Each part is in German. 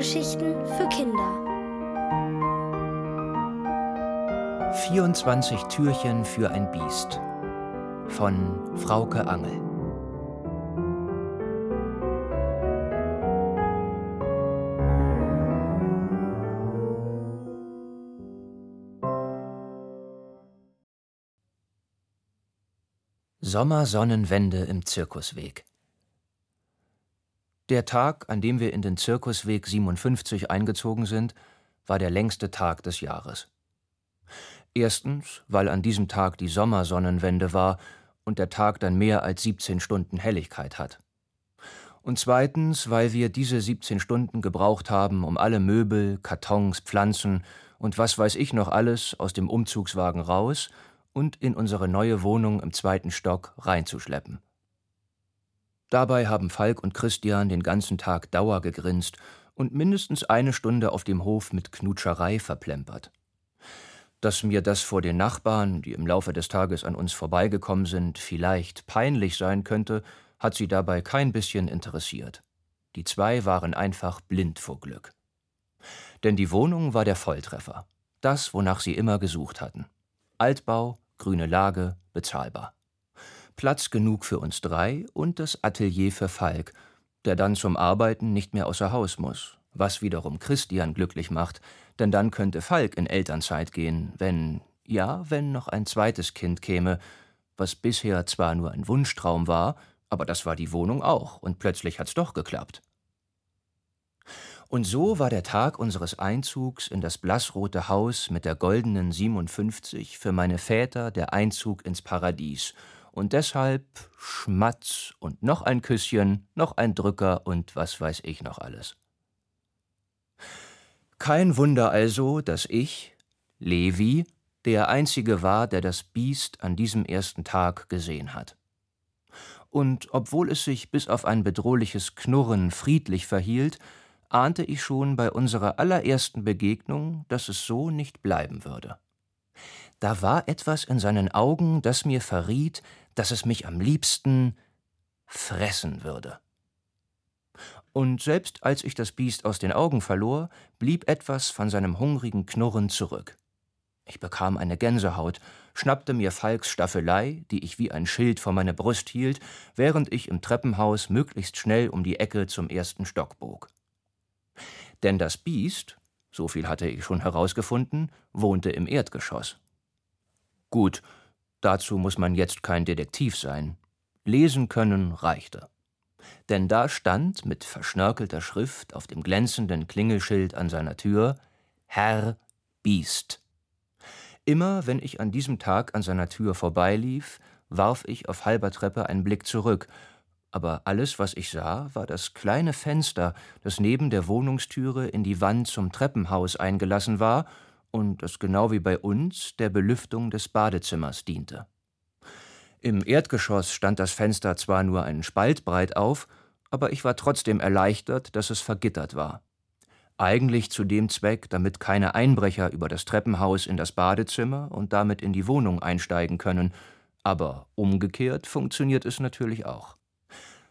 Hörgeschichten für Kinder. 24 Türchen für ein Biest von Frauke Angel. Sommersonnenwende im Zirkusweg. Der Tag, an dem wir in den Zirkusweg 57 eingezogen sind, war der längste Tag des Jahres. Erstens, weil an diesem Tag die Sommersonnenwende war und der Tag dann mehr als 17 Stunden Helligkeit hat. Und zweitens, weil wir diese 17 Stunden gebraucht haben, um alle Möbel, Kartons, Pflanzen und was weiß ich noch alles aus dem Umzugswagen raus und in unsere neue Wohnung im zweiten Stock reinzuschleppen. Dabei haben Falk und Christian den ganzen Tag Dauer gegrinst und mindestens eine Stunde auf dem Hof mit Knutscherei verplempert. Dass mir das vor den Nachbarn, die im Laufe des Tages an uns vorbeigekommen sind, vielleicht peinlich sein könnte, hat sie dabei kein bisschen interessiert. Die zwei waren einfach blind vor Glück. Denn die Wohnung war der Volltreffer, das, wonach sie immer gesucht hatten. Altbau, grüne Lage, bezahlbar. Platz genug für uns drei und das Atelier für Falk, der dann zum Arbeiten nicht mehr außer Haus muss, was wiederum Christian glücklich macht, denn dann könnte Falk in Elternzeit gehen, wenn, ja, wenn noch ein zweites Kind käme, was bisher zwar nur ein Wunschtraum war, aber das war die Wohnung auch, und plötzlich hat's doch geklappt. Und so war der Tag unseres Einzugs in das blassrote Haus mit der goldenen 57 für meine Väter der Einzug ins Paradies. Und deshalb Schmatz und noch ein Küsschen, noch ein Drücker und was weiß ich noch alles. Kein Wunder also, dass ich, Levi, der Einzige war, der das Biest an diesem ersten Tag gesehen hat. Und obwohl es sich bis auf ein bedrohliches Knurren friedlich verhielt, ahnte ich schon bei unserer allerersten Begegnung, dass es so nicht bleiben würde. Da war etwas in seinen Augen, das mir verriet, dass es mich am liebsten fressen würde. Und selbst als ich das Biest aus den Augen verlor, blieb etwas von seinem hungrigen Knurren zurück. Ich bekam eine Gänsehaut, schnappte mir Falks Staffelei, die ich wie ein Schild vor meine Brust hielt, während ich im Treppenhaus möglichst schnell um die Ecke zum ersten Stock bog. Denn das Biest, so viel hatte ich schon herausgefunden, wohnte im Erdgeschoss. Gut, dazu muss man jetzt kein Detektiv sein. Lesen können reichte. Denn da stand mit verschnörkelter Schrift auf dem glänzenden Klingelschild an seiner Tür Herr Biest. Immer wenn ich an diesem Tag an seiner Tür vorbeilief, warf ich auf halber Treppe einen Blick zurück aber alles, was ich sah, war das kleine Fenster, das neben der Wohnungstüre in die Wand zum Treppenhaus eingelassen war und das genau wie bei uns der Belüftung des Badezimmers diente. Im Erdgeschoss stand das Fenster zwar nur einen Spalt breit auf, aber ich war trotzdem erleichtert, dass es vergittert war. Eigentlich zu dem Zweck, damit keine Einbrecher über das Treppenhaus in das Badezimmer und damit in die Wohnung einsteigen können, aber umgekehrt funktioniert es natürlich auch.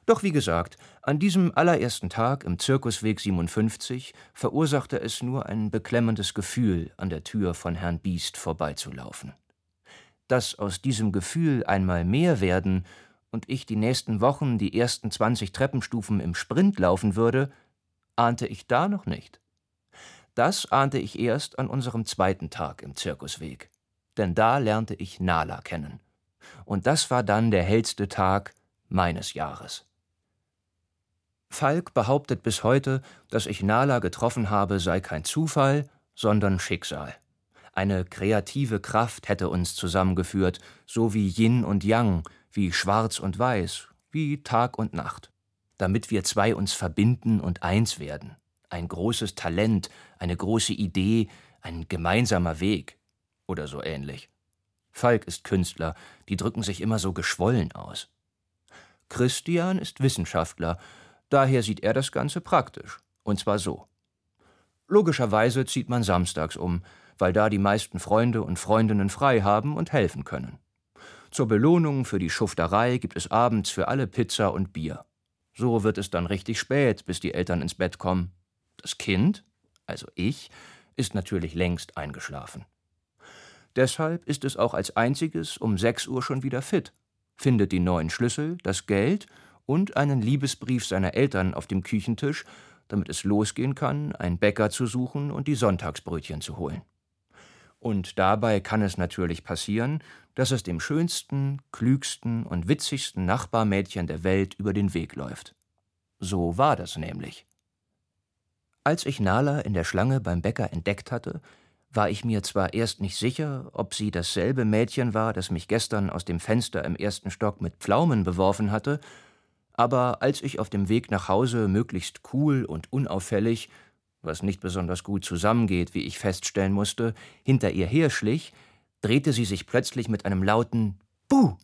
Doch wie gesagt, an diesem allerersten Tag im Zirkusweg 57 verursachte es nur ein beklemmendes Gefühl, an der Tür von Herrn Biest vorbeizulaufen. Dass aus diesem Gefühl einmal mehr werden und ich die nächsten Wochen die ersten 20 Treppenstufen im Sprint laufen würde, ahnte ich da noch nicht. Das ahnte ich erst an unserem zweiten Tag im Zirkusweg. Denn da lernte ich Nala kennen. Und das war dann der hellste Tag meines Jahres. Falk behauptet bis heute, dass ich Nala getroffen habe, sei kein Zufall, sondern Schicksal. Eine kreative Kraft hätte uns zusammengeführt, so wie Yin und Yang, wie Schwarz und Weiß, wie Tag und Nacht, damit wir zwei uns verbinden und eins werden. Ein großes Talent, eine große Idee, ein gemeinsamer Weg oder so ähnlich. Falk ist Künstler, die drücken sich immer so geschwollen aus. Christian ist Wissenschaftler Daher sieht er das Ganze praktisch. Und zwar so. Logischerweise zieht man samstags um, weil da die meisten Freunde und Freundinnen frei haben und helfen können. Zur Belohnung für die Schufterei gibt es abends für alle Pizza und Bier. So wird es dann richtig spät, bis die Eltern ins Bett kommen. Das Kind, also ich, ist natürlich längst eingeschlafen. Deshalb ist es auch als einziges um sechs Uhr schon wieder fit, findet die neuen Schlüssel, das Geld und einen Liebesbrief seiner Eltern auf dem Küchentisch, damit es losgehen kann, einen Bäcker zu suchen und die Sonntagsbrötchen zu holen. Und dabei kann es natürlich passieren, dass es dem schönsten, klügsten und witzigsten Nachbarmädchen der Welt über den Weg läuft. So war das nämlich. Als ich Nala in der Schlange beim Bäcker entdeckt hatte, war ich mir zwar erst nicht sicher, ob sie dasselbe Mädchen war, das mich gestern aus dem Fenster im ersten Stock mit Pflaumen beworfen hatte, aber als ich auf dem Weg nach Hause möglichst cool und unauffällig was nicht besonders gut zusammengeht, wie ich feststellen musste, hinter ihr herschlich, drehte sie sich plötzlich mit einem lauten Buh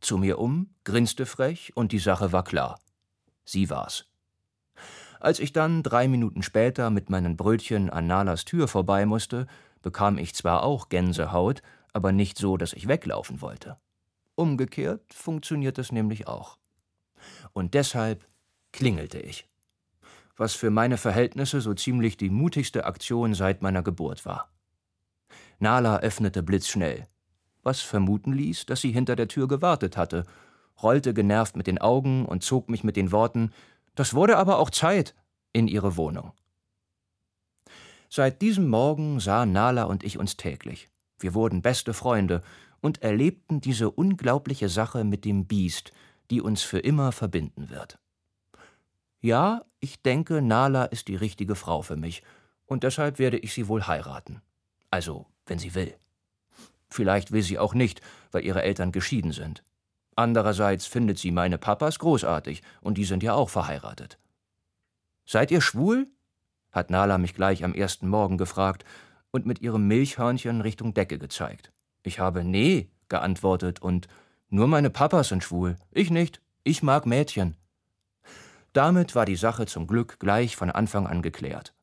zu mir um, grinste frech und die Sache war klar. Sie war's. Als ich dann drei Minuten später mit meinen Brötchen an Nalas Tür vorbei musste, bekam ich zwar auch Gänsehaut, aber nicht so, dass ich weglaufen wollte. Umgekehrt funktioniert es nämlich auch. Und deshalb klingelte ich was für meine Verhältnisse so ziemlich die mutigste Aktion seit meiner Geburt war. Nala öffnete blitzschnell, was vermuten ließ, dass sie hinter der Tür gewartet hatte, rollte genervt mit den Augen und zog mich mit den Worten Das wurde aber auch Zeit in ihre Wohnung. Seit diesem Morgen sahen Nala und ich uns täglich. Wir wurden beste Freunde und erlebten diese unglaubliche Sache mit dem Biest, die uns für immer verbinden wird. Ja, ich denke, Nala ist die richtige Frau für mich, und deshalb werde ich sie wohl heiraten. Also, wenn sie will. Vielleicht will sie auch nicht, weil ihre Eltern geschieden sind. Andererseits findet sie meine Papas großartig, und die sind ja auch verheiratet. Seid ihr schwul? hat Nala mich gleich am ersten Morgen gefragt und mit ihrem Milchhörnchen Richtung Decke gezeigt. Ich habe Nee geantwortet und nur meine Papas sind schwul, ich nicht, ich mag Mädchen. Damit war die Sache zum Glück gleich von Anfang an geklärt.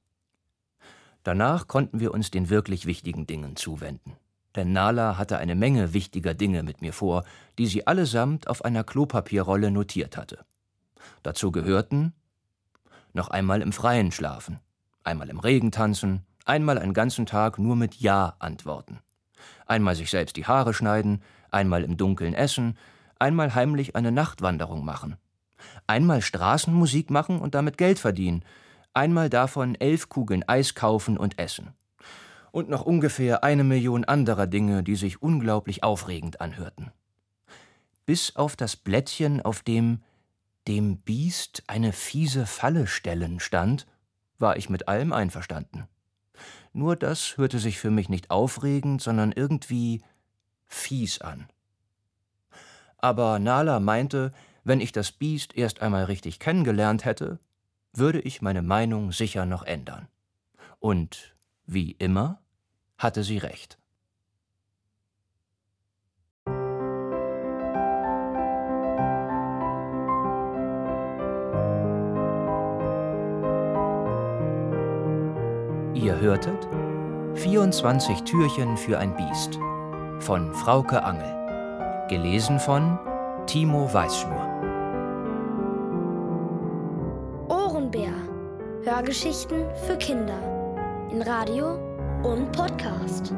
Danach konnten wir uns den wirklich wichtigen Dingen zuwenden. Denn Nala hatte eine Menge wichtiger Dinge mit mir vor, die sie allesamt auf einer Klopapierrolle notiert hatte. Dazu gehörten noch einmal im Freien schlafen, einmal im Regen tanzen, einmal einen ganzen Tag nur mit Ja antworten, einmal sich selbst die Haare schneiden, einmal im Dunkeln essen, einmal heimlich eine Nachtwanderung machen, Einmal Straßenmusik machen und damit Geld verdienen. Einmal davon elf Kugeln Eis kaufen und essen. Und noch ungefähr eine Million anderer Dinge, die sich unglaublich aufregend anhörten. Bis auf das Blättchen, auf dem dem Biest eine fiese Falle stellen stand, war ich mit allem einverstanden. Nur das hörte sich für mich nicht aufregend, sondern irgendwie fies an. Aber Nala meinte, wenn ich das Biest erst einmal richtig kennengelernt hätte, würde ich meine Meinung sicher noch ändern. Und wie immer hatte sie recht. Ihr hörtet 24 Türchen für ein Biest von Frauke Angel. Gelesen von Timo Weißschnur. Hörgeschichten für Kinder in Radio und Podcast.